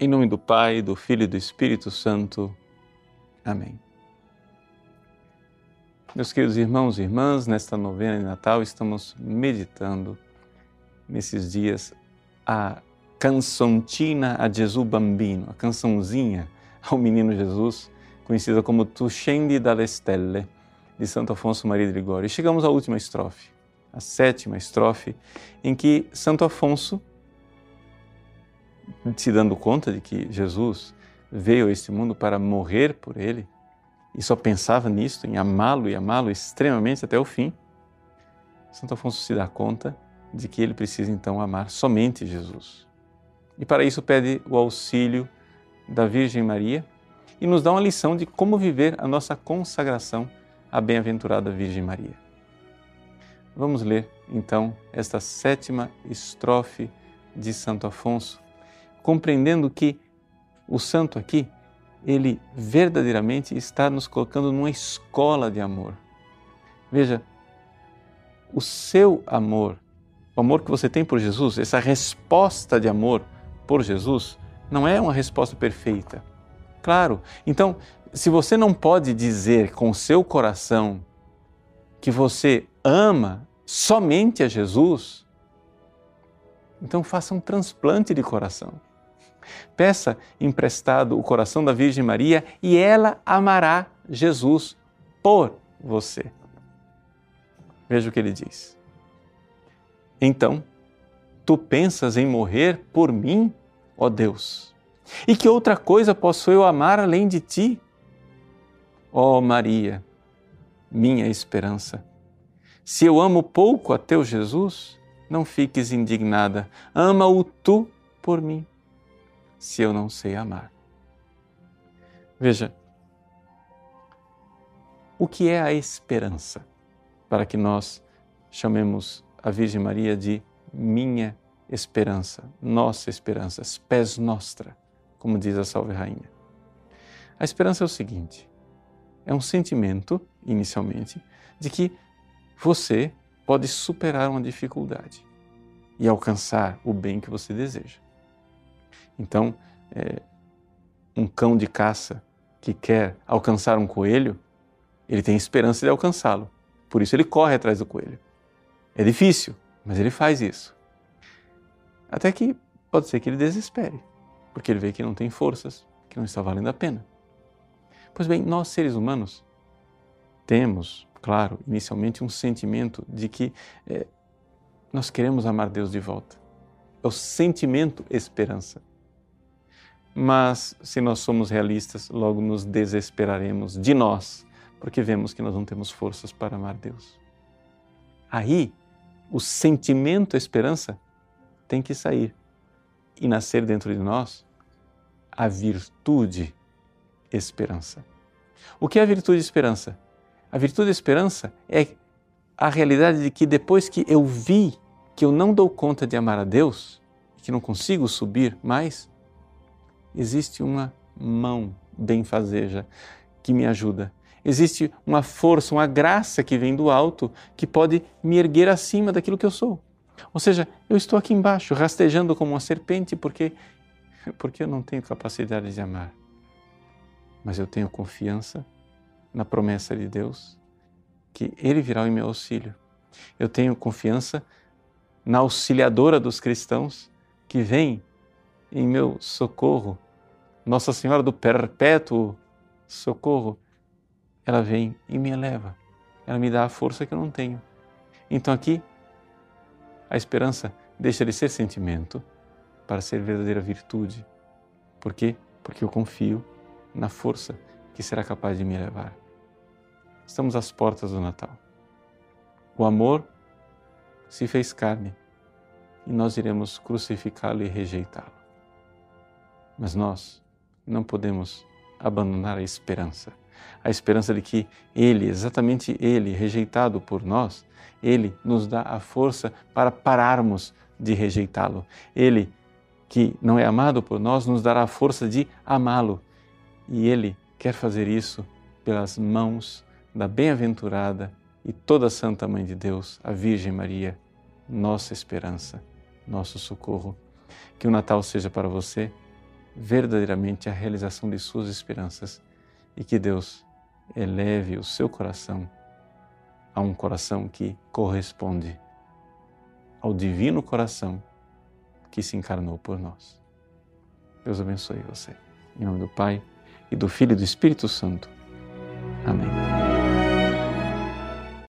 Em nome do Pai, do Filho e do Espírito Santo. Amém. Meus queridos irmãos e irmãs, nesta novena de Natal estamos meditando nesses dias a cançontina a Jesus Bambino, a cançãozinha ao menino Jesus, conhecida como Tu scendi dalle stelle, de Santo Afonso Maria de Ligório. E chegamos à última estrofe, a sétima estrofe, em que Santo Afonso, se dando conta de que Jesus veio a este mundo para morrer por ele, e só pensava nisto, em amá-lo e amá-lo extremamente até o fim, Santo Afonso se dá conta de que ele precisa então amar somente Jesus. E para isso pede o auxílio da Virgem Maria e nos dá uma lição de como viver a nossa consagração à bem-aventurada Virgem Maria. Vamos ler então esta sétima estrofe de Santo Afonso, compreendendo que o santo aqui, ele verdadeiramente está nos colocando numa escola de amor. Veja, o seu amor, o amor que você tem por Jesus, essa resposta de amor por Jesus, não é uma resposta perfeita. Claro, então, se você não pode dizer com o seu coração que você ama somente a Jesus, então faça um transplante de coração. Peça emprestado o coração da Virgem Maria e ela amará Jesus por você. Veja o que ele diz. Então, tu pensas em morrer por mim, ó Deus? E que outra coisa posso eu amar além de ti? Ó Maria, minha esperança. Se eu amo pouco a teu Jesus, não fiques indignada. Ama-o tu por mim se eu não sei amar? Veja, o que é a esperança para que nós chamemos a Virgem Maria de minha esperança, nossa esperança, spes nostra, como diz a Salve Rainha? A esperança é o seguinte: é um sentimento, inicialmente, de que você pode superar uma dificuldade e alcançar o bem que você deseja. Então, é, um cão de caça que quer alcançar um coelho, ele tem esperança de alcançá-lo. Por isso ele corre atrás do coelho. É difícil, mas ele faz isso. Até que pode ser que ele desespere, porque ele vê que não tem forças, que não está valendo a pena. Pois bem, nós seres humanos temos, claro, inicialmente um sentimento de que é, nós queremos amar Deus de volta. É o sentimento esperança. Mas se nós somos realistas, logo nos desesperaremos de nós, porque vemos que nós não temos forças para amar Deus. Aí, o sentimento esperança tem que sair e nascer dentro de nós a virtude esperança. O que é a virtude esperança? A virtude esperança é a realidade de que depois que eu vi que eu não dou conta de amar a Deus, que não consigo subir mais, existe uma mão benfazeja que me ajuda. Existe uma força, uma graça que vem do alto que pode me erguer acima daquilo que eu sou. Ou seja, eu estou aqui embaixo, rastejando como uma serpente porque porque eu não tenho capacidade de amar. Mas eu tenho confiança na promessa de Deus que ele virá em meu auxílio. Eu tenho confiança na auxiliadora dos cristãos que vem em meu socorro nossa Senhora do Perpétuo Socorro, ela vem e me eleva. Ela me dá a força que eu não tenho. Então aqui, a esperança deixa de ser sentimento para ser verdadeira virtude. Por quê? Porque eu confio na força que será capaz de me elevar. Estamos às portas do Natal. O amor se fez carne e nós iremos crucificá-lo e rejeitá-lo. Mas nós, não podemos abandonar a esperança. A esperança de que Ele, exatamente Ele, rejeitado por nós, Ele nos dá a força para pararmos de rejeitá-lo. Ele, que não é amado por nós, nos dará a força de amá-lo. E Ele quer fazer isso pelas mãos da bem-aventurada e toda Santa Mãe de Deus, a Virgem Maria, nossa esperança, nosso socorro. Que o Natal seja para você verdadeiramente a realização de suas esperanças e que Deus eleve o seu coração a um coração que corresponde ao divino coração que se encarnou por nós. Deus abençoe você. Em nome do Pai e do Filho e do Espírito Santo. Amém.